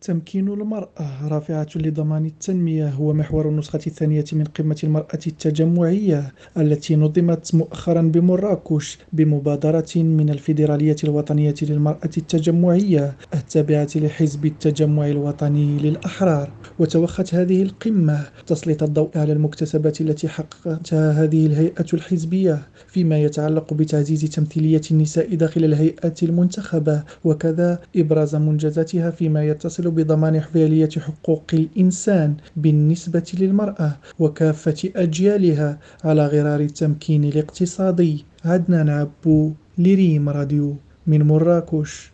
تمكين المرأة. رافعة لضمان التنمية هو محور النسخة الثانية من قمة المرأة التجمعية التي نظمت مؤخرا بمراكش بمبادرة من الفيدرالية الوطنية للمرأة التجمعية التابعة لحزب التجمع الوطني للأحرار. وتوخت هذه القمة تسليط الضوء على المكتسبات التي حققتها هذه الهيئة الحزبية فيما يتعلق بتعزيز تمثيلية النساء داخل الهيئة المنتخبة وكذا إبراز منجزاتها فيما يتصل بضمان حفالية حقوق الإنسان بالنسبة للمرأة وكافة أجيالها على غرار التمكين الاقتصادي. عدنان عبو لريم راديو من مراكش.